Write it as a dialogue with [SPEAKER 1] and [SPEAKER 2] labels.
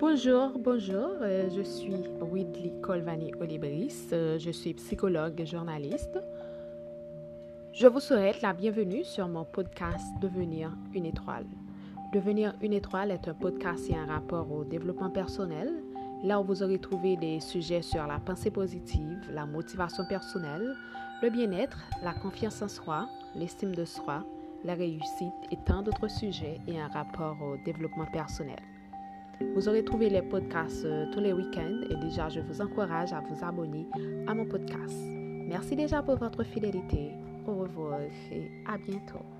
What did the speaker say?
[SPEAKER 1] Bonjour, bonjour, euh, je suis Widley Colvani Olibris, euh, je suis psychologue et journaliste. Je vous souhaite la bienvenue sur mon podcast Devenir une étoile. Devenir une étoile est un podcast a un rapport au développement personnel, là où vous aurez trouvé des sujets sur la pensée positive, la motivation personnelle, le bien-être, la confiance en soi, l'estime de soi, la réussite et tant d'autres sujets et un rapport au développement personnel. Vous aurez trouvé les podcasts euh, tous les week-ends et déjà je vous encourage à vous abonner à mon podcast. Merci déjà pour votre fidélité. Au revoir et à bientôt.